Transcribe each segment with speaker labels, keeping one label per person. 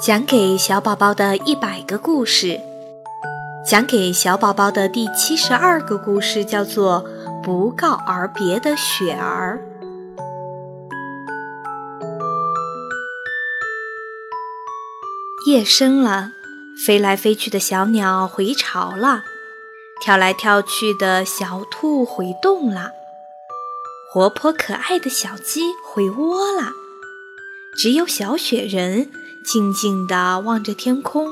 Speaker 1: 讲给小宝宝的一百个故事，讲给小宝宝的第七十二个故事叫做《不告而别的雪儿》。夜深了，飞来飞去的小鸟回巢了，跳来跳去的小兔回洞了，活泼可爱的小鸡回窝了，只有小雪人。静静地望着天空，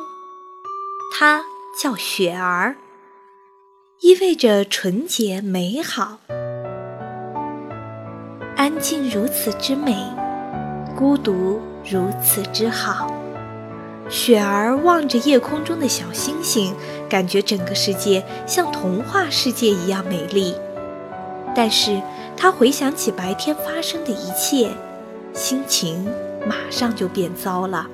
Speaker 1: 它叫雪儿，意味着纯洁美好。安静如此之美，孤独如此之好。雪儿望着夜空中的小星星，感觉整个世界像童话世界一样美丽。但是，她回想起白天发生的一切，心情马上就变糟了。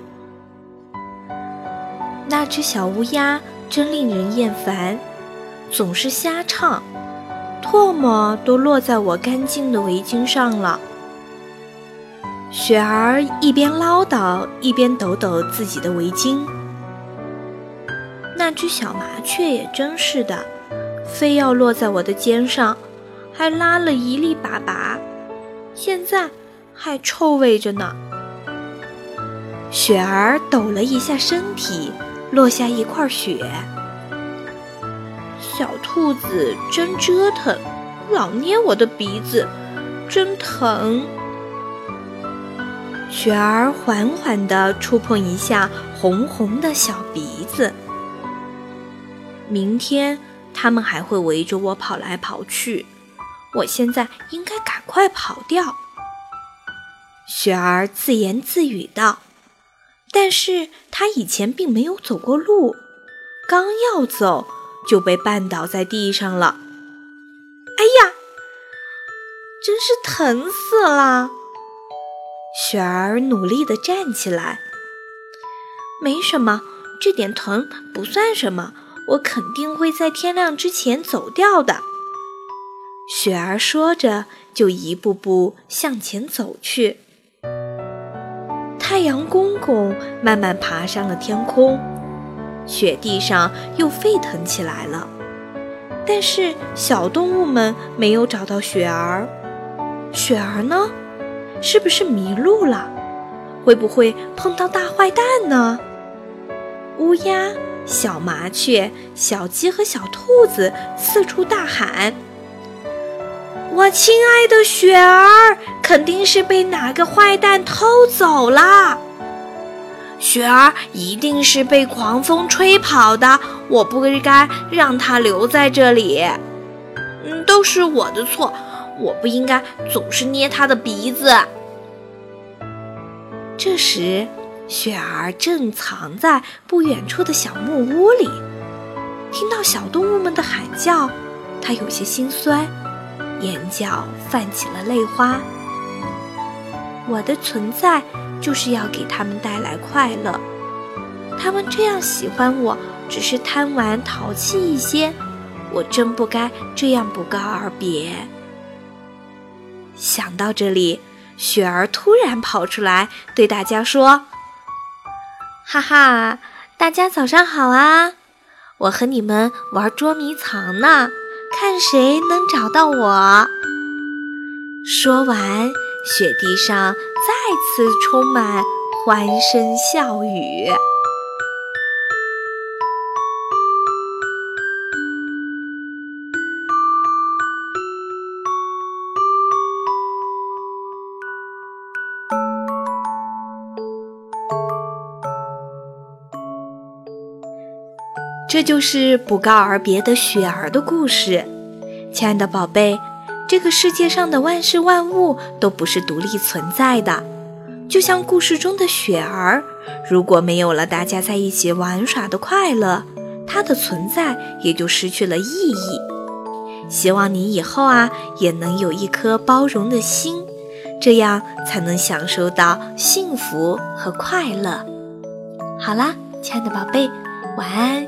Speaker 1: 那只小乌鸦真令人厌烦，总是瞎唱，唾沫都落在我干净的围巾上了。雪儿一边唠叨，一边抖抖自己的围巾。那只小麻雀也真是的，非要落在我的肩上，还拉了一粒粑粑，现在还臭味着呢。雪儿抖了一下身体。落下一块雪，小兔子真折腾，老捏我的鼻子，真疼。雪儿缓缓地触碰一下红红的小鼻子。明天他们还会围着我跑来跑去，我现在应该赶快跑掉。雪儿自言自语道。但是他以前并没有走过路，刚要走就被绊倒在地上了。哎呀，真是疼死了！雪儿努力地站起来。没什么，这点疼不算什么，我肯定会在天亮之前走掉的。雪儿说着，就一步步向前走去。太阳公公慢慢爬上了天空，雪地上又沸腾起来了。但是小动物们没有找到雪儿，雪儿呢？是不是迷路了？会不会碰到大坏蛋呢？乌鸦、小麻雀、小鸡和小兔子四处大喊。我亲爱的雪儿，肯定是被哪个坏蛋偷走了。雪儿一定是被狂风吹跑的，我不该让它留在这里。嗯，都是我的错，我不应该总是捏它的鼻子。这时，雪儿正藏在不远处的小木屋里，听到小动物们的喊叫，它有些心酸。眼角泛起了泪花。我的存在就是要给他们带来快乐。他们这样喜欢我，只是贪玩淘气一些。我真不该这样不告而别。想到这里，雪儿突然跑出来，对大家说：“哈哈，大家早上好啊！我和你们玩捉迷藏呢。”看谁能找到我！说完，雪地上再次充满欢声笑语。这就是不告而别的雪儿的故事，亲爱的宝贝，这个世界上的万事万物都不是独立存在的，就像故事中的雪儿，如果没有了大家在一起玩耍的快乐，它的存在也就失去了意义。希望你以后啊，也能有一颗包容的心，这样才能享受到幸福和快乐。好啦，亲爱的宝贝，晚安。